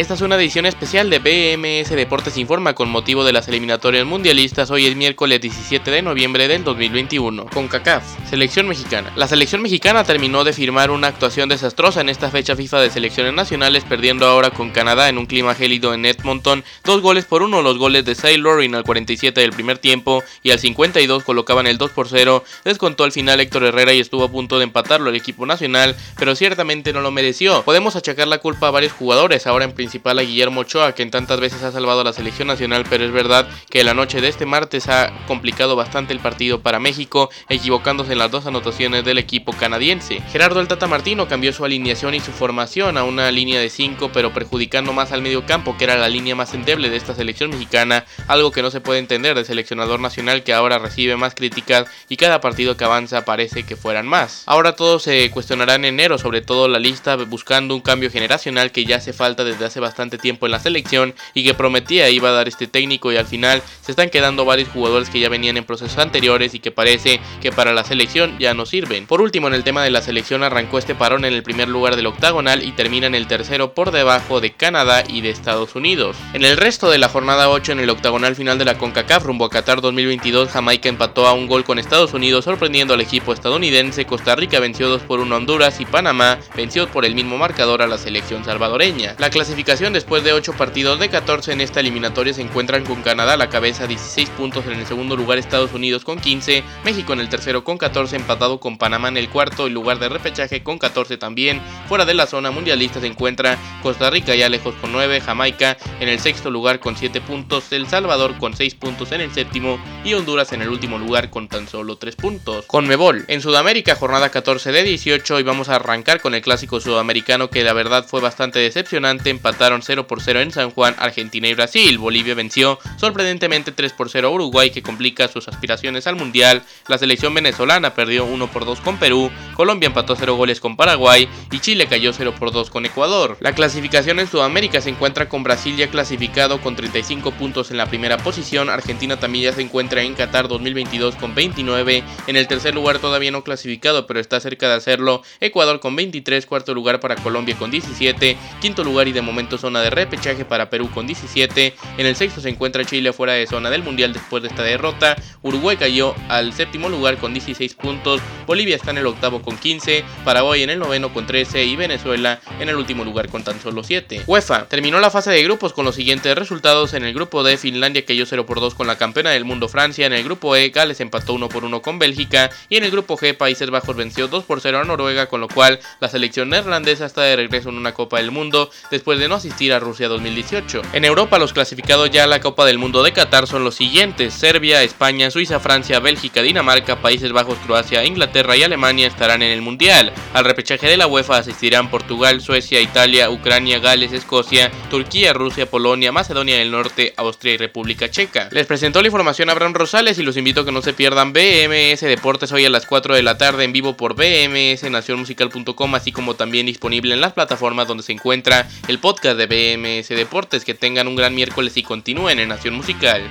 Esta es una edición especial de BMS Deportes Informa con motivo de las eliminatorias mundialistas. Hoy es miércoles 17 de noviembre del 2021. Con CACAF, selección mexicana. La selección mexicana terminó de firmar una actuación desastrosa en esta fecha FIFA de selecciones nacionales, perdiendo ahora con Canadá en un clima gélido en Edmonton. Dos goles por uno, los goles de Lorin al 47 del primer tiempo y al 52 colocaban el 2 por 0. Descontó al final Héctor Herrera y estuvo a punto de empatarlo el equipo nacional, pero ciertamente no lo mereció. Podemos achacar la culpa a varios jugadores, ahora en principal a Guillermo Ochoa, quien tantas veces ha salvado a la selección nacional, pero es verdad que la noche de este martes ha complicado bastante el partido para México, equivocándose en las dos anotaciones del equipo canadiense. Gerardo el Tata Martino cambió su alineación y su formación a una línea de 5, pero perjudicando más al medio campo, que era la línea más endeble de esta selección mexicana, algo que no se puede entender del seleccionador nacional que ahora recibe más críticas y cada partido que avanza parece que fueran más. Ahora todo se cuestionará en enero, sobre todo la lista buscando un cambio generacional que ya hace falta desde hace bastante tiempo en la selección y que prometía iba a dar este técnico y al final se están quedando varios jugadores que ya venían en procesos anteriores y que parece que para la selección ya no sirven. Por último, en el tema de la selección arrancó este parón en el primer lugar del octagonal y termina en el tercero por debajo de Canadá y de Estados Unidos. En el resto de la jornada 8 en el octagonal final de la CONCACAF rumbo a Qatar 2022, Jamaica empató a un gol con Estados Unidos sorprendiendo al equipo estadounidense, Costa Rica venció 2 por 1 a Honduras y Panamá venció por el mismo marcador a la selección salvadoreña. La clasificación después de 8 partidos de 14 en esta eliminatoria se encuentran con Canadá a la cabeza 16 puntos en el segundo lugar Estados Unidos con 15, México en el tercero con 14 empatado con Panamá en el cuarto y lugar de repechaje con 14 también. Fuera de la zona mundialista se encuentra Costa Rica ya lejos con 9, Jamaica en el sexto lugar con 7 puntos, El Salvador con 6 puntos en el séptimo y Honduras en el último lugar con tan solo 3 puntos. Con Mebol en Sudamérica jornada 14 de 18 y vamos a arrancar con el clásico sudamericano que la verdad fue bastante decepcionante, empataron 0 por 0 en San Juan, Argentina y Brasil. Bolivia venció sorprendentemente 3 por 0 a Uruguay que complica sus aspiraciones al Mundial. La selección venezolana perdió 1 por 2 con Perú, Colombia empató 0 goles con Paraguay y Chile cayó 0 por 2 con Ecuador. La clasificación en Sudamérica se encuentra con Brasil ya clasificado con 35 puntos en la primera posición, Argentina también ya se encuentra en Qatar 2022 con 29, en el tercer lugar todavía no clasificado pero está cerca de hacerlo, Ecuador con 23, cuarto lugar para Colombia con 17, quinto lugar y de momento zona de repechaje para Perú con 17. En el sexto se encuentra Chile fuera de zona del Mundial después de esta derrota. Uruguay cayó al séptimo lugar con 16 puntos. Bolivia está en el octavo con 15. Paraguay en el noveno con 13. Y Venezuela en el último lugar con tan solo 7. UEFA terminó la fase de grupos con los siguientes resultados. En el grupo D, Finlandia cayó 0 por 2 con la campeona del mundo Francia. En el grupo E, Gales empató 1 por 1 con Bélgica. Y en el grupo G, Países Bajos venció 2 por 0 a Noruega. Con lo cual la selección neerlandesa está de regreso en una Copa del Mundo después de asistir a Rusia 2018. En Europa los clasificados ya a la Copa del Mundo de Qatar son los siguientes. Serbia, España, Suiza, Francia, Bélgica, Dinamarca, Países Bajos, Croacia, Inglaterra y Alemania estarán en el Mundial. Al repechaje de la UEFA asistirán Portugal, Suecia, Italia, Ucrania, Gales, Escocia, Turquía, Rusia, Polonia, Macedonia del Norte, Austria y República Checa. Les presentó la información Abraham Rosales y los invito a que no se pierdan BMS Deportes hoy a las 4 de la tarde en vivo por bmsnacionmusical.com así como también disponible en las plataformas donde se encuentra el de BMS Deportes. Que tengan un gran miércoles y continúen en Nación Musical.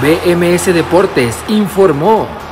BMS Deportes informó.